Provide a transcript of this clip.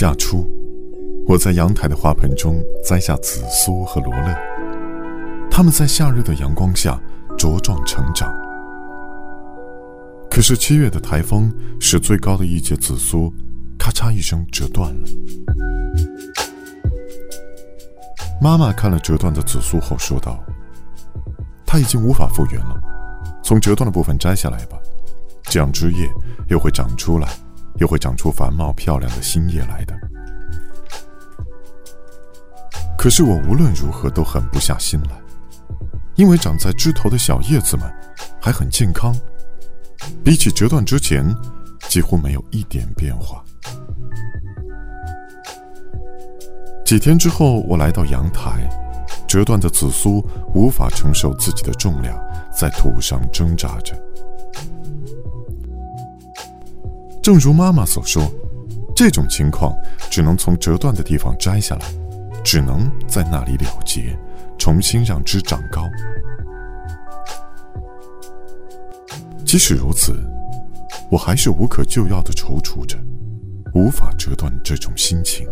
夏初，我在阳台的花盆中栽下紫苏和罗勒，它们在夏日的阳光下茁壮成长。可是七月的台风使最高的一节紫苏咔嚓一声折断了。妈妈看了折断的紫苏后说道：“它已经无法复原了，从折断的部分摘下来吧，这样枝叶又会长出来，又会长出繁茂漂亮的新叶来的。”可是我无论如何都狠不下心来，因为长在枝头的小叶子们还很健康，比起折断之前，几乎没有一点变化。几天之后，我来到阳台，折断的紫苏无法承受自己的重量，在土上挣扎着。正如妈妈所说，这种情况只能从折断的地方摘下来，只能在那里了结，重新让枝长高。即使如此，我还是无可救药的踌躇着，无法折断这种心情。